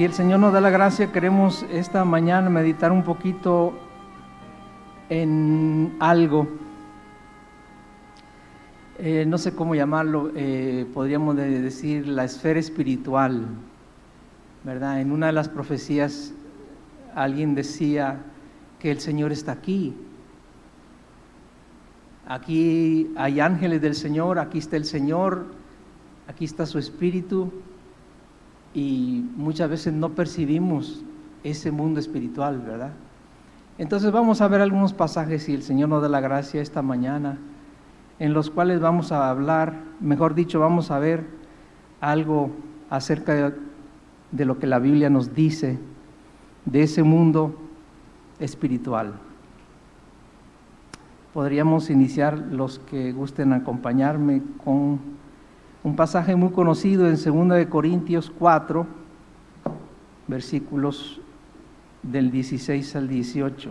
Si el Señor nos da la gracia, queremos esta mañana meditar un poquito en algo. Eh, no sé cómo llamarlo, eh, podríamos decir la esfera espiritual, ¿verdad? En una de las profecías alguien decía que el Señor está aquí. Aquí hay ángeles del Señor, aquí está el Señor, aquí está su espíritu y muchas veces no percibimos ese mundo espiritual, ¿verdad? Entonces vamos a ver algunos pasajes, y el Señor nos da la gracia esta mañana, en los cuales vamos a hablar, mejor dicho, vamos a ver algo acerca de, de lo que la Biblia nos dice de ese mundo espiritual. Podríamos iniciar los que gusten acompañarme con un pasaje muy conocido en 2 de Corintios 4, versículos del 16 al 18.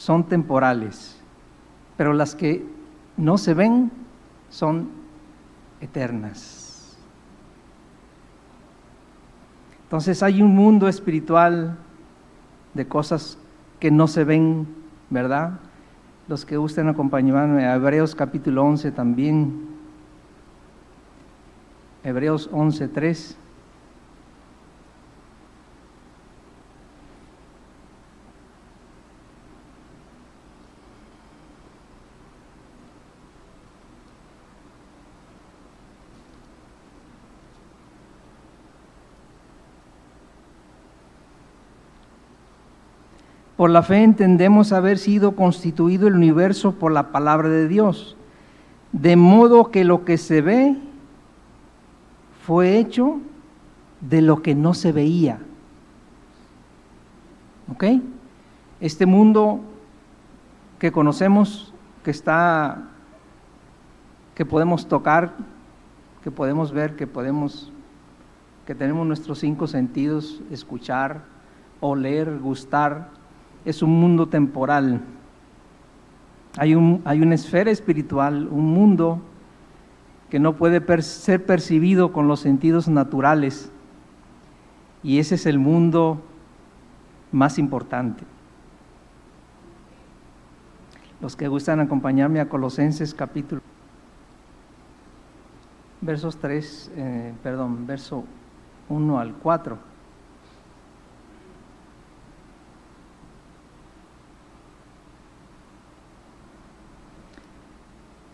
son temporales, pero las que no se ven son eternas. Entonces hay un mundo espiritual de cosas que no se ven, ¿verdad? Los que gusten acompañarme a Hebreos capítulo 11 también. Hebreos 11, 3. Por la fe entendemos haber sido constituido el universo por la palabra de Dios, de modo que lo que se ve fue hecho de lo que no se veía. ¿Ok? Este mundo que conocemos, que está, que podemos tocar, que podemos ver, que podemos, que tenemos nuestros cinco sentidos, escuchar, oler, gustar, es un mundo temporal. Hay, un, hay una esfera espiritual, un mundo que no puede ser percibido con los sentidos naturales. Y ese es el mundo más importante. Los que gustan acompañarme a Colosenses capítulo, versos 3, eh, perdón, verso 1 al 4.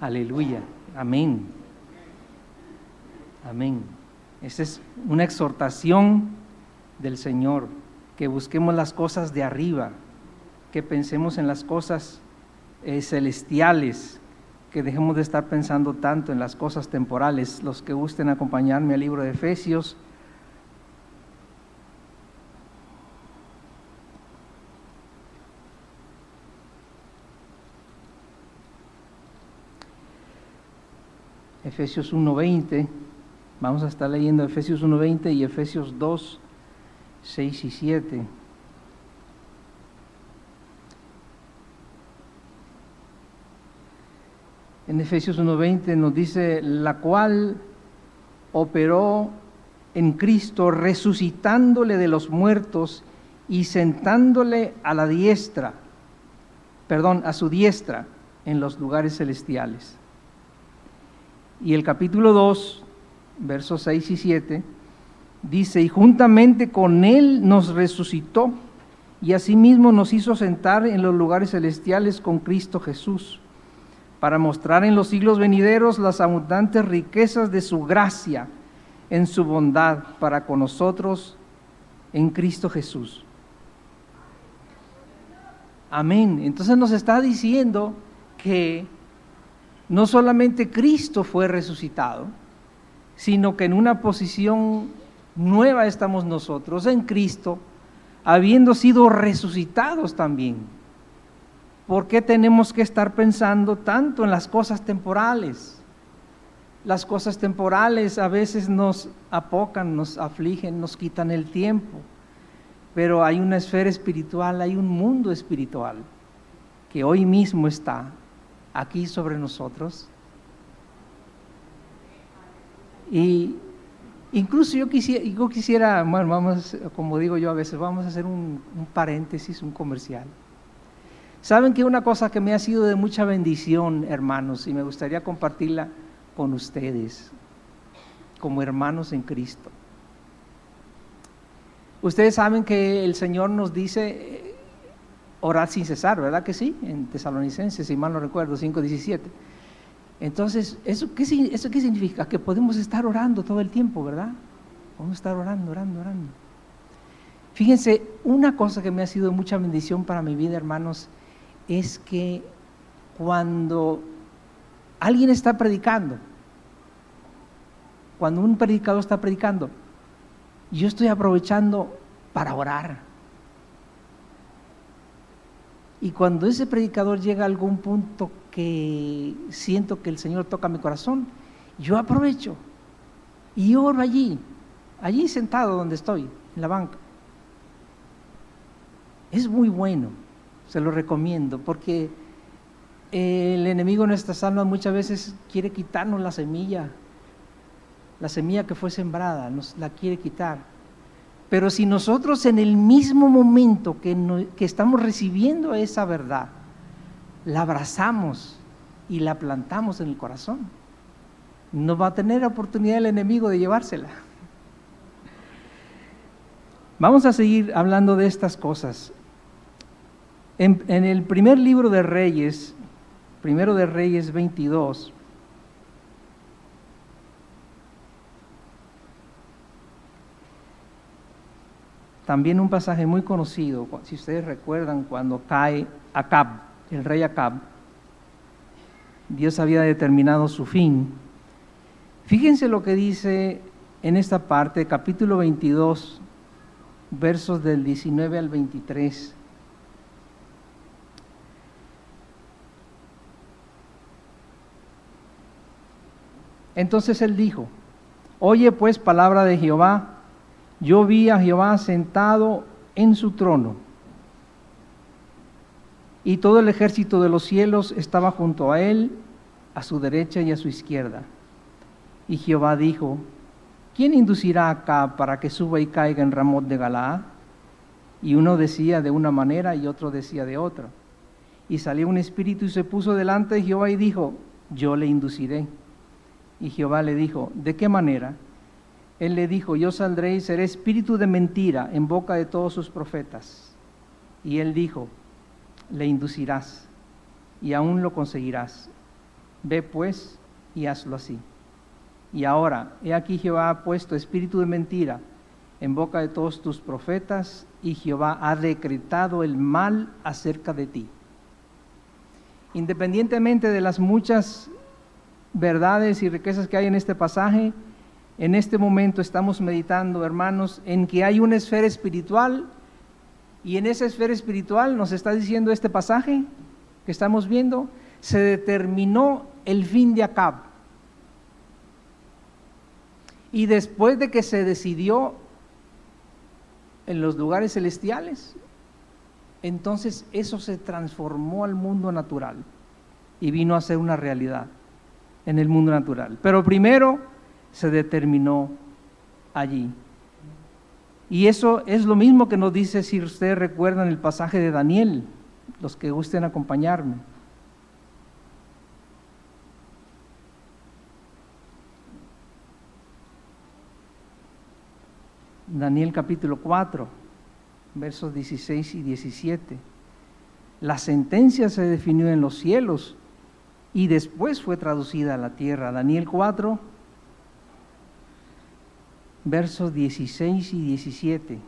Aleluya. Amén. Amén. Esa es una exhortación del Señor, que busquemos las cosas de arriba, que pensemos en las cosas eh, celestiales, que dejemos de estar pensando tanto en las cosas temporales. Los que gusten acompañarme al libro de Efesios, Efesios 1.20, vamos a estar leyendo Efesios 1.20 y Efesios 2, 6 y 7. en Efesios 1.20 nos dice, la cual operó en Cristo, resucitándole de los muertos y sentándole a la diestra, perdón, a su diestra en los lugares celestiales. Y el capítulo 2, versos 6 y 7, dice, y juntamente con él nos resucitó y asimismo nos hizo sentar en los lugares celestiales con Cristo Jesús, para mostrar en los siglos venideros las abundantes riquezas de su gracia en su bondad para con nosotros en Cristo Jesús. Amén. Entonces nos está diciendo que no solamente Cristo fue resucitado, sino que en una posición nueva estamos nosotros en Cristo, habiendo sido resucitados también. ¿Por qué tenemos que estar pensando tanto en las cosas temporales? Las cosas temporales a veces nos apocan, nos afligen, nos quitan el tiempo, pero hay una esfera espiritual, hay un mundo espiritual que hoy mismo está aquí sobre nosotros. Y incluso yo quisiera, yo quisiera bueno, vamos, como digo yo a veces, vamos a hacer un, un paréntesis, un comercial. Saben que una cosa que me ha sido de mucha bendición, hermanos, y me gustaría compartirla con ustedes, como hermanos en Cristo. Ustedes saben que el Señor nos dice orar sin cesar, ¿verdad que sí? En Tesalonicenses, si mal no recuerdo, 5.17. Entonces, ¿eso qué, ¿eso qué significa? Que podemos estar orando todo el tiempo, ¿verdad? Podemos estar orando, orando, orando. Fíjense, una cosa que me ha sido mucha bendición para mi vida, hermanos, es que cuando alguien está predicando, cuando un predicador está predicando, yo estoy aprovechando para orar. Y cuando ese predicador llega a algún punto que siento que el Señor toca mi corazón, yo aprovecho y oro allí, allí sentado donde estoy, en la banca. Es muy bueno, se lo recomiendo, porque el enemigo en nuestras almas muchas veces quiere quitarnos la semilla, la semilla que fue sembrada, nos la quiere quitar. Pero si nosotros en el mismo momento que, que estamos recibiendo esa verdad, la abrazamos y la plantamos en el corazón, no va a tener oportunidad el enemigo de llevársela. Vamos a seguir hablando de estas cosas. En, en, el primer libro de Reyes, primero de Reyes 22, también un pasaje muy conocido, si ustedes recuerdan, cuando cae Acab, el rey Acab, Dios había determinado su fin. Fíjense lo que dice en esta parte, capítulo 22, versos del 19 al 23. Entonces él dijo, oye pues palabra de Jehová, yo vi a Jehová sentado en su trono y todo el ejército de los cielos estaba junto a él, a su derecha y a su izquierda. Y Jehová dijo, ¿quién inducirá acá para que suba y caiga en Ramot de Galaad? Y uno decía de una manera y otro decía de otra. Y salió un espíritu y se puso delante de Jehová y dijo, yo le induciré. Y Jehová le dijo, ¿de qué manera? Él le dijo, yo saldré y seré espíritu de mentira en boca de todos sus profetas. Y él dijo, le inducirás y aún lo conseguirás. Ve pues y hazlo así. Y ahora, he aquí Jehová ha puesto espíritu de mentira en boca de todos tus profetas y Jehová ha decretado el mal acerca de ti. Independientemente de las muchas verdades y riquezas que hay en este pasaje, en este momento estamos meditando, hermanos, en que hay una esfera espiritual y en esa esfera espiritual nos está diciendo este pasaje que estamos viendo, se determinó el fin de Acab. Y después de que se decidió en los lugares celestiales, entonces eso se transformó al mundo natural y vino a ser una realidad. en el mundo natural. Pero primero se determinó allí. Y eso es lo mismo que nos dice, si ustedes recuerdan el pasaje de Daniel, los que gusten acompañarme. Daniel capítulo 4, versos 16 y 17. La sentencia se definió en los cielos y después fue traducida a la tierra. Daniel 4, versos 16 y 17.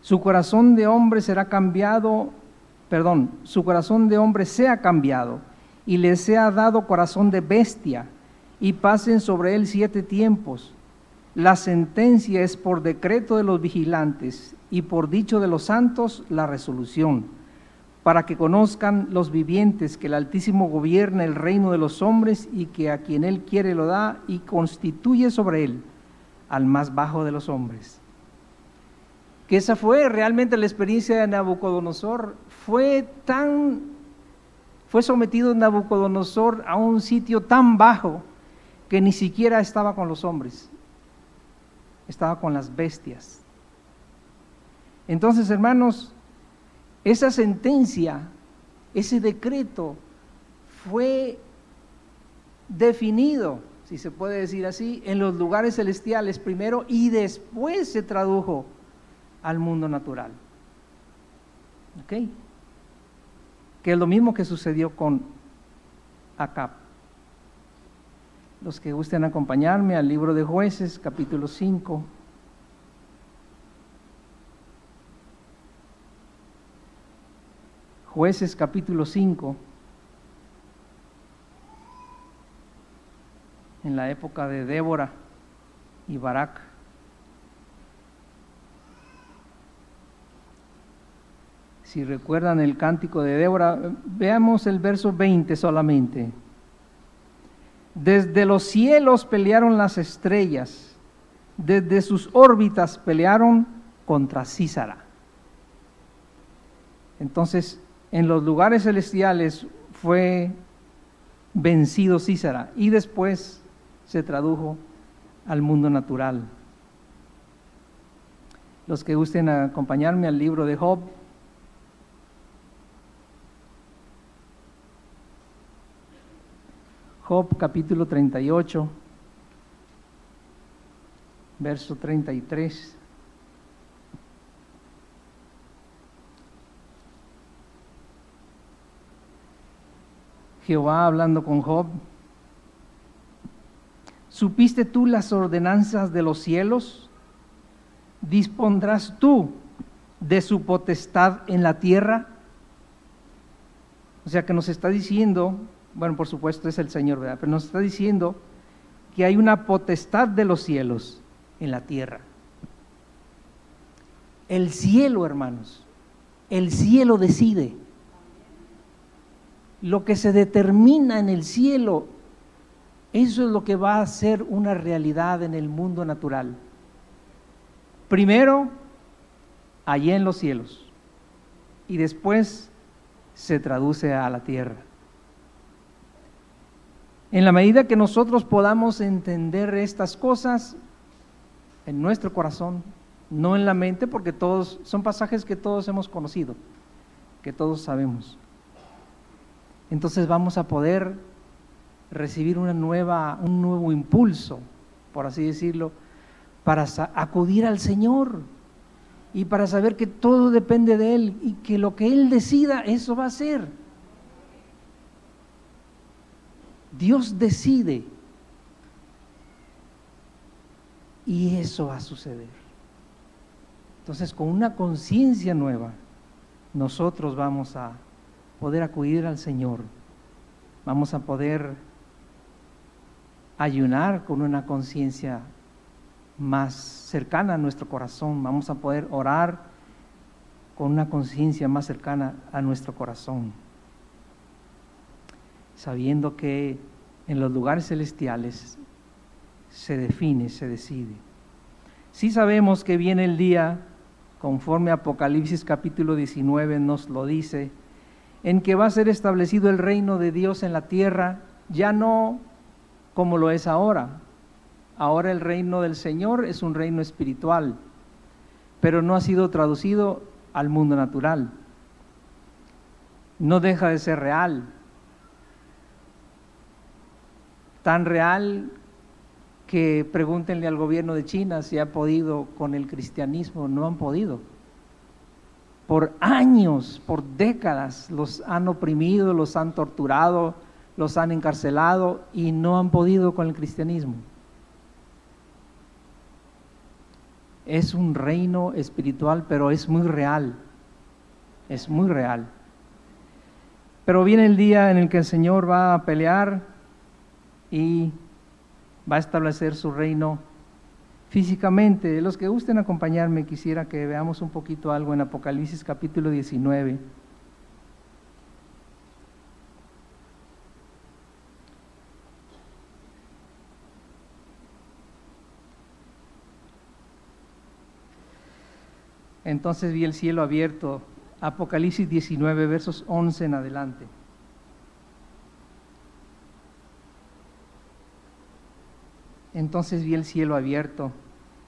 Su corazón de hombre será cambiado, perdón, su corazón de hombre sea cambiado y le sea dado corazón de bestia y pasen sobre él siete tiempos. La sentencia es por decreto de los vigilantes y por dicho de los santos la resolución, para que conozcan los vivientes que el Altísimo gobierna el reino de los hombres y que a quien él quiere lo da y constituye sobre él al más bajo de los hombres. Que esa fue realmente la experiencia de Nabucodonosor. Fue tan, fue sometido Nabucodonosor a un sitio tan bajo que ni siquiera estaba con los hombres, estaba con las bestias. Entonces, hermanos, esa sentencia, ese decreto fue definido, si se puede decir así, en los lugares celestiales primero y después se tradujo al mundo natural. ¿Ok? Que es lo mismo que sucedió con Acab los que gusten acompañarme al libro de jueces, capítulo 5. Jueces capítulo 5, en la época de Débora y Barak. Si recuerdan el cántico de Débora, veamos el verso 20 solamente. Desde los cielos pelearon las estrellas, desde sus órbitas pelearon contra Císara. Entonces, en los lugares celestiales fue vencido Císara y después se tradujo al mundo natural. Los que gusten acompañarme al libro de Job, Job capítulo 38, verso 33. Jehová hablando con Job, ¿supiste tú las ordenanzas de los cielos? ¿Dispondrás tú de su potestad en la tierra? O sea que nos está diciendo bueno, por supuesto es el Señor, ¿verdad? Pero nos está diciendo que hay una potestad de los cielos en la tierra. El cielo, hermanos, el cielo decide. Lo que se determina en el cielo, eso es lo que va a ser una realidad en el mundo natural. Primero, allí en los cielos, y después se traduce a la tierra. En la medida que nosotros podamos entender estas cosas en nuestro corazón, no en la mente, porque todos son pasajes que todos hemos conocido, que todos sabemos. Entonces vamos a poder recibir un nuevo impulso, por así decirlo, para acudir al Señor y para saber que todo depende de Él y que lo que Él decida, eso va a ser. Dios decide. Y eso va a suceder. Entonces, con una conciencia nueva, nosotros vamos a poder acudir al Señor. Vamos a poder ayunar con una conciencia más cercana a nuestro corazón. Vamos a poder orar con una conciencia más cercana a nuestro corazón sabiendo que en los lugares celestiales se define, se decide. Sí sabemos que viene el día, conforme Apocalipsis capítulo 19 nos lo dice, en que va a ser establecido el reino de Dios en la tierra, ya no como lo es ahora. Ahora el reino del Señor es un reino espiritual, pero no ha sido traducido al mundo natural. No deja de ser real. Tan real que pregúntenle al gobierno de China si ha podido con el cristianismo. No han podido por años, por décadas, los han oprimido, los han torturado, los han encarcelado y no han podido con el cristianismo. Es un reino espiritual, pero es muy real, es muy real. Pero viene el día en el que el Señor va a pelear y va a establecer su reino físicamente. Los que gusten acompañarme, quisiera que veamos un poquito algo en Apocalipsis capítulo 19. Entonces vi el cielo abierto, Apocalipsis 19, versos 11 en adelante. Entonces vi el cielo abierto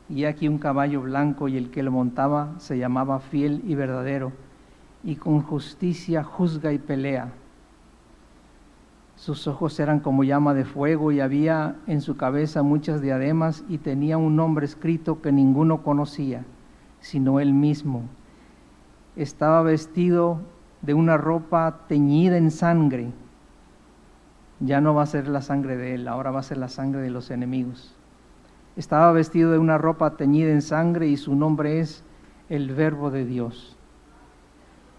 y aquí un caballo blanco y el que lo montaba se llamaba fiel y verdadero y con justicia juzga y pelea. Sus ojos eran como llama de fuego y había en su cabeza muchas diademas y tenía un nombre escrito que ninguno conocía, sino él mismo. Estaba vestido de una ropa teñida en sangre ya no va a ser la sangre de él, ahora va a ser la sangre de los enemigos. Estaba vestido de una ropa teñida en sangre y su nombre es el Verbo de Dios.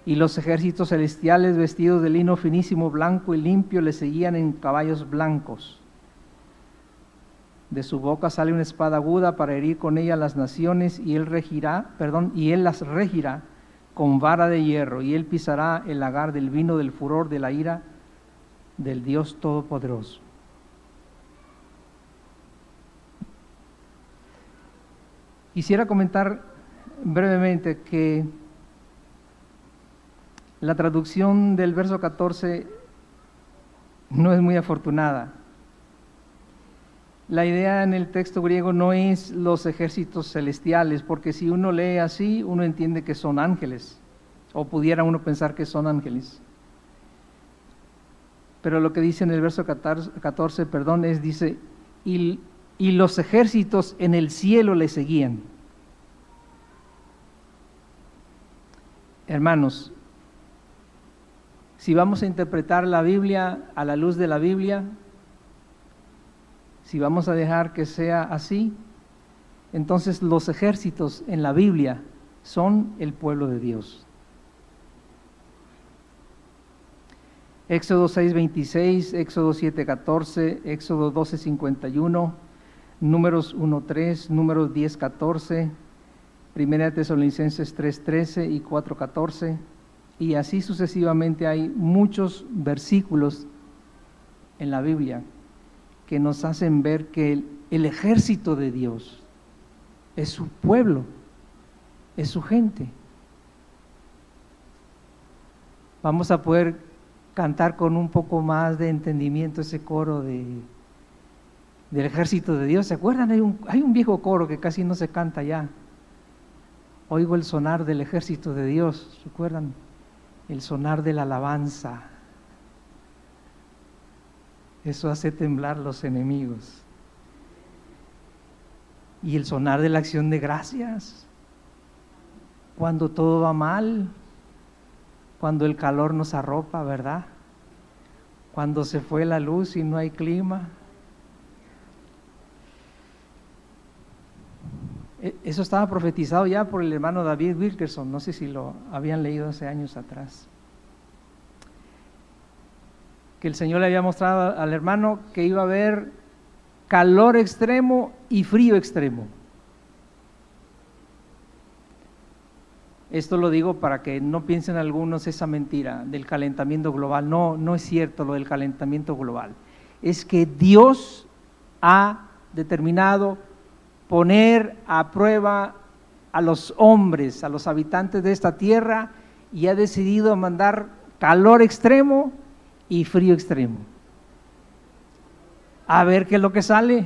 Y los ejércitos celestiales vestidos de lino finísimo, blanco y limpio le seguían en caballos blancos. De su boca sale una espada aguda para herir con ella las naciones y él regirá, perdón, y él las regirá con vara de hierro y él pisará el lagar del vino del furor de la ira del Dios Todopoderoso. Quisiera comentar brevemente que la traducción del verso 14 no es muy afortunada. La idea en el texto griego no es los ejércitos celestiales, porque si uno lee así, uno entiende que son ángeles, o pudiera uno pensar que son ángeles. Pero lo que dice en el verso 14, perdón, es, dice, y, y los ejércitos en el cielo le seguían. Hermanos, si vamos a interpretar la Biblia a la luz de la Biblia, si vamos a dejar que sea así, entonces los ejércitos en la Biblia son el pueblo de Dios. Éxodo 6:26, Éxodo 7:14, Éxodo 12:51, Números 1:3, Números 10:14, Primera Tesalonicenses 3:13 y 4:14, y así sucesivamente hay muchos versículos en la Biblia que nos hacen ver que el, el ejército de Dios es su pueblo, es su gente. Vamos a poder cantar con un poco más de entendimiento ese coro de, del ejército de Dios. ¿Se acuerdan? Hay un, hay un viejo coro que casi no se canta ya. Oigo el sonar del ejército de Dios. ¿Se acuerdan? El sonar de la alabanza. Eso hace temblar los enemigos. Y el sonar de la acción de gracias. Cuando todo va mal, cuando el calor nos arropa, ¿verdad? Cuando se fue la luz y no hay clima. E, eso estaba profetizado ya por el hermano David Wilkerson, no sé si lo habían leído hace años atrás. Que el Señor le había mostrado al hermano que iba a haber calor extremo y frío extremo. Esto lo digo para que no piensen algunos esa mentira del calentamiento global. No, no es cierto lo del calentamiento global. Es que Dios ha determinado poner a prueba a los hombres, a los habitantes de esta tierra y ha decidido mandar calor extremo y frío extremo. A ver qué es lo que sale.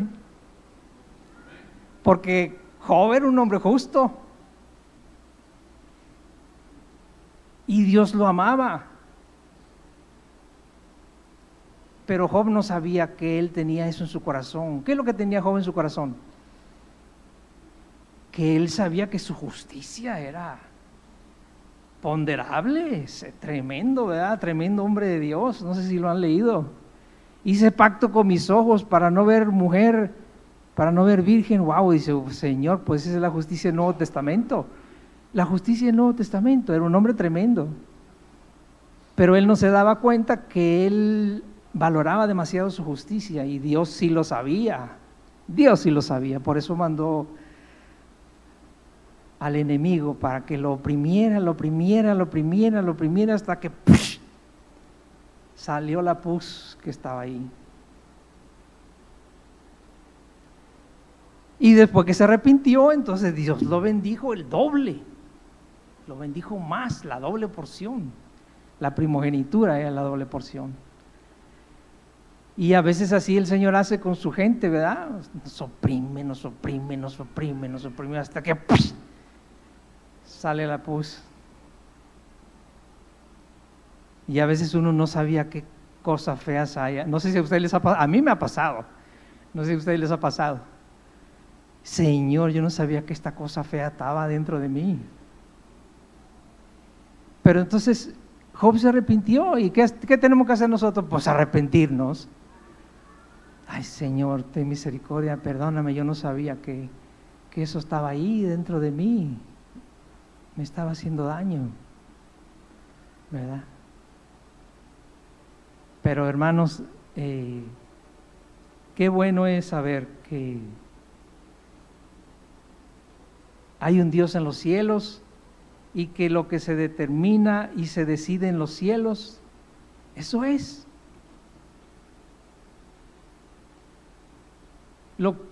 Porque Job era un hombre justo. Y Dios lo amaba. Pero Job no sabía que él tenía eso en su corazón. ¿Qué es lo que tenía Job en su corazón? Que él sabía que su justicia era ponderable, tremendo, ¿verdad? Tremendo hombre de Dios. No sé si lo han leído. Hice pacto con mis ojos para no ver mujer, para no ver virgen. Wow, dice, Señor, pues esa es la justicia del Nuevo Testamento. La justicia del Nuevo Testamento, era un hombre tremendo. Pero él no se daba cuenta que él valoraba demasiado su justicia y Dios sí lo sabía. Dios sí lo sabía, por eso mandó al enemigo para que lo oprimiera, lo oprimiera, lo oprimiera, lo oprimiera hasta que salió la pus que estaba ahí. Y después que se arrepintió, entonces Dios lo bendijo el doble, lo bendijo más, la doble porción. La primogenitura era la doble porción. Y a veces así el Señor hace con su gente, ¿verdad? Nos oprime, nos oprime, nos oprime, nos oprime, hasta que sale la pus. Y a veces uno no sabía qué cosas feas hay. No sé si a ustedes les ha pasado, a mí me ha pasado. No sé si a ustedes les ha pasado. Señor, yo no sabía que esta cosa fea estaba dentro de mí. Pero entonces Job se arrepintió. ¿Y qué, qué tenemos que hacer nosotros? Pues arrepentirnos ay Señor, ten misericordia, perdóname, yo no sabía que, que eso estaba ahí dentro de mí, me estaba haciendo daño, ¿verdad? Pero hermanos, eh, qué bueno es saber que hay un Dios en los cielos y que lo que se determina y se decide en los cielos, eso es.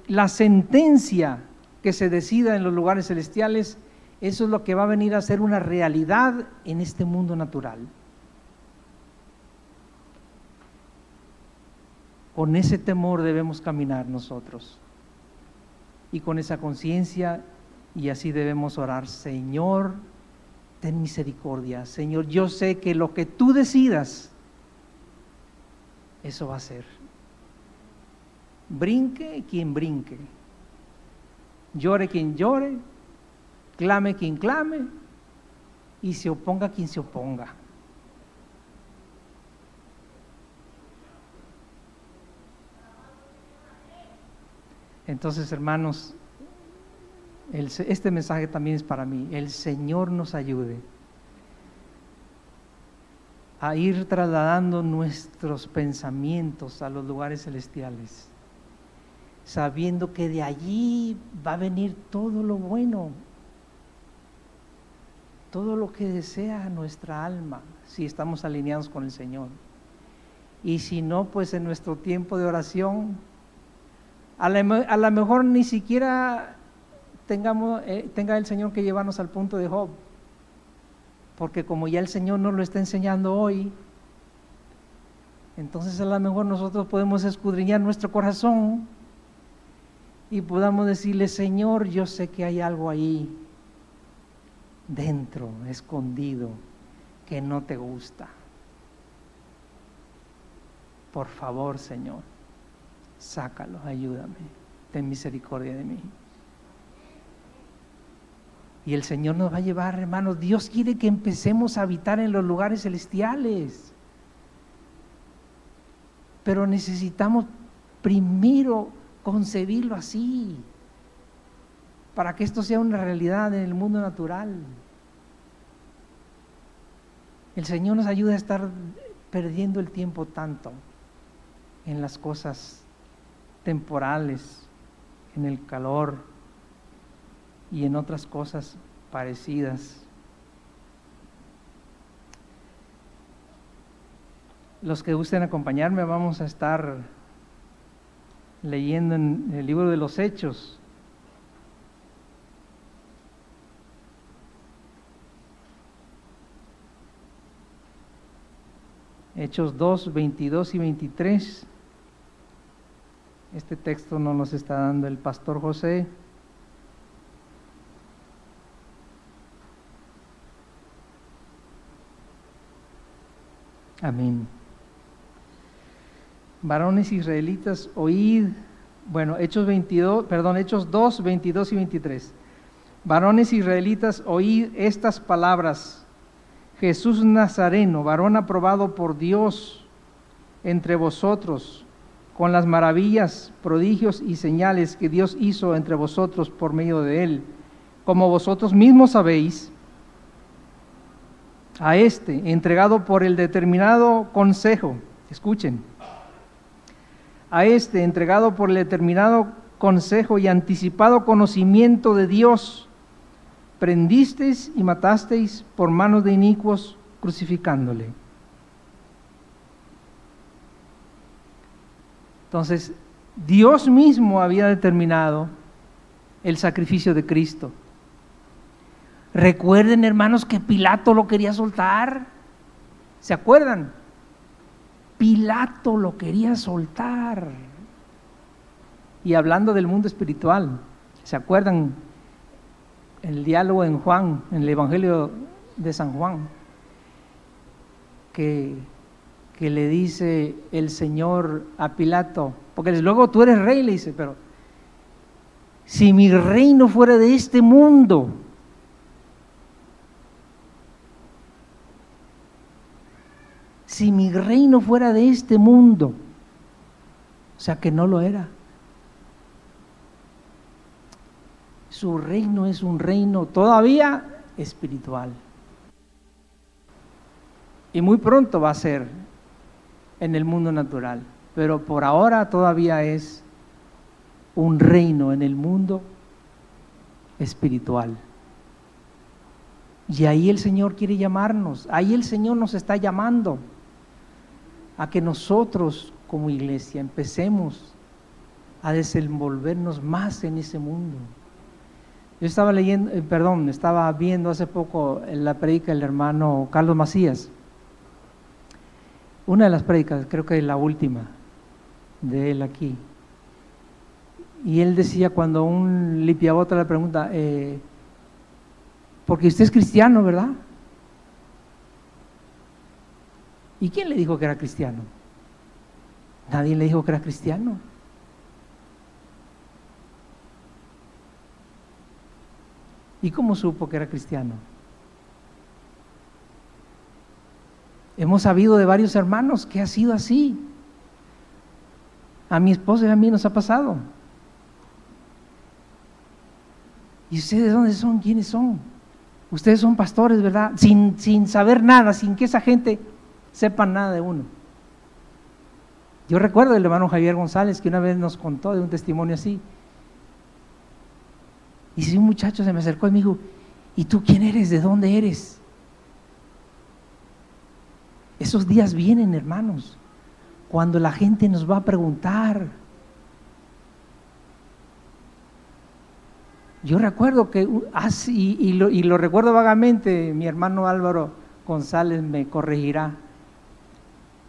la sentencia que se decida en los lugares celestiales, eso es lo que va a venir a ser una realidad en este mundo natural. Con ese temor debemos caminar nosotros y con esa conciencia y así debemos orar, Señor, ten misericordia, Señor, yo sé que lo que tú decidas, eso va a ser. Brinque quien brinque, llore quien llore, clame quien clame y se oponga quien se oponga. Entonces, hermanos, este mensaje también es para mí. El Señor nos ayude a ir trasladando nuestros pensamientos a los lugares celestiales sabiendo que de allí va a venir todo lo bueno, todo lo que desea nuestra alma, si estamos alineados con el Señor. Y si no, pues en nuestro tiempo de oración, a lo mejor ni siquiera tengamos, eh, tenga el Señor que llevarnos al punto de Job, porque como ya el Señor nos lo está enseñando hoy, entonces a lo mejor nosotros podemos escudriñar nuestro corazón y podamos decirle, Señor, yo sé que hay algo ahí dentro, escondido, que no te gusta. Por favor, Señor, sácalo, ayúdame, ten misericordia de mí. Y el Señor nos va a llevar, hermanos, Dios quiere que empecemos a habitar en los lugares celestiales. Pero necesitamos primero concebirlo así, para que esto sea una realidad en el mundo natural. El Señor nos ayuda a estar perdiendo el tiempo tanto en las cosas temporales, en el calor y en otras cosas parecidas. Los que gusten acompañarme vamos a estar leyendo en el libro de los Hechos. Hechos 2, 22 y 23. Este texto no nos está dando el pastor José. Amén. Varones israelitas, oíd, bueno, Hechos 22, perdón, Hechos 2, 22 y 23. Varones israelitas, oíd estas palabras. Jesús Nazareno, varón aprobado por Dios entre vosotros, con las maravillas, prodigios y señales que Dios hizo entre vosotros por medio de él, como vosotros mismos sabéis, a este, entregado por el determinado consejo, escuchen, a este, entregado por el determinado consejo y anticipado conocimiento de Dios, prendisteis y matasteis por manos de inicuos, crucificándole. Entonces, Dios mismo había determinado el sacrificio de Cristo. Recuerden, hermanos, que Pilato lo quería soltar. ¿Se acuerdan? Pilato lo quería soltar. Y hablando del mundo espiritual, ¿se acuerdan el diálogo en Juan, en el Evangelio de San Juan, que, que le dice el Señor a Pilato, porque luego tú eres rey, le dice, pero si mi reino fuera de este mundo, si mi reino fuera de este mundo, o sea que no lo era. su reino es un reino todavía espiritual. Y muy pronto va a ser en el mundo natural, pero por ahora todavía es un reino en el mundo espiritual. Y ahí el Señor quiere llamarnos, ahí el Señor nos está llamando a que nosotros como iglesia empecemos a desenvolvernos más en ese mundo. Yo estaba leyendo, eh, perdón, estaba viendo hace poco la predica del hermano Carlos Macías. Una de las predicas, creo que la última de él aquí. Y él decía cuando un lipiabota le pregunta, eh, porque usted es cristiano, ¿verdad? ¿Y quién le dijo que era cristiano? Nadie le dijo que era cristiano. ¿Y cómo supo que era cristiano? Hemos sabido de varios hermanos que ha sido así. A mi esposa y a mí nos ha pasado. ¿Y ustedes dónde son? ¿Quiénes son? Ustedes son pastores, ¿verdad? Sin, sin saber nada, sin que esa gente sepa nada de uno. Yo recuerdo el hermano Javier González que una vez nos contó de un testimonio así. Y si un muchacho se me acercó y me dijo, ¿y tú quién eres? ¿De dónde eres? Esos días vienen, hermanos, cuando la gente nos va a preguntar. Yo recuerdo que, y, lo, y lo recuerdo vagamente, mi hermano Álvaro González me corregirá,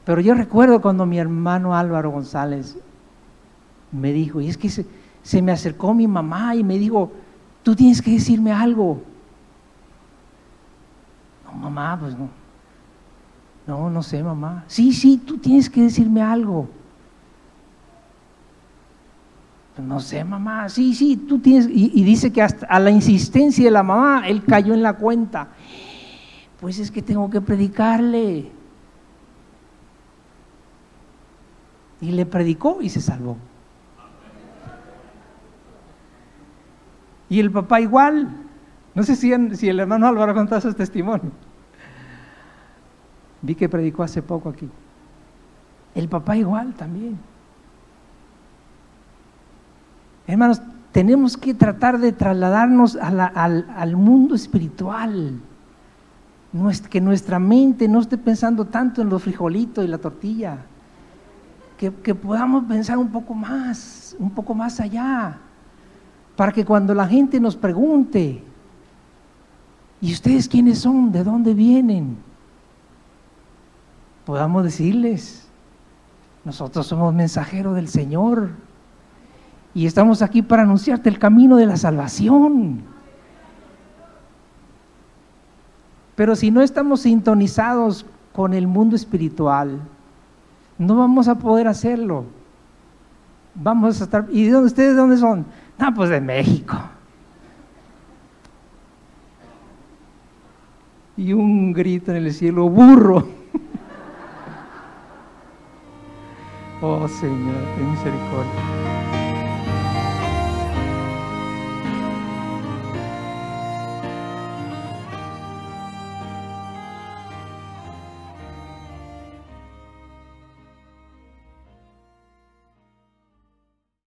pero yo recuerdo cuando mi hermano Álvaro González me dijo, y es que se, me acercó mi mamá y me dijo, tú tienes que decirme algo. No, mamá, pues no. No, no sé, mamá. Sí, sí, tú tienes que decirme algo. Pues no sé, mamá. Sí, sí, tú tienes. Y, y, dice que hasta a la insistencia de la mamá, él cayó en la cuenta. Pues es que tengo que predicarle. Y le predicó y se salvó. Y el papá igual. No sé si, el hermano Álvaro contó su testimonio. Vi que predicó hace poco aquí. El papá igual también. Hermanos, tenemos que tratar de trasladarnos al, al, mundo espiritual. que nuestra mente no esté pensando tanto en los frijolitos y la tortilla. Que, podamos pensar un poco más, un poco más allá para que cuando la gente nos pregunte, ¿y ustedes quiénes son? ¿De dónde vienen? podamos decirles, nosotros somos mensajeros del Señor y estamos aquí para anunciarte el camino de la salvación. Pero si no estamos sintonizados con el mundo espiritual, no vamos a poder hacerlo. Vamos a estar... ¿Y ustedes de dónde son? Ah, pues de México. Y un grito en el cielo, burro. oh Señor, ten misericordia.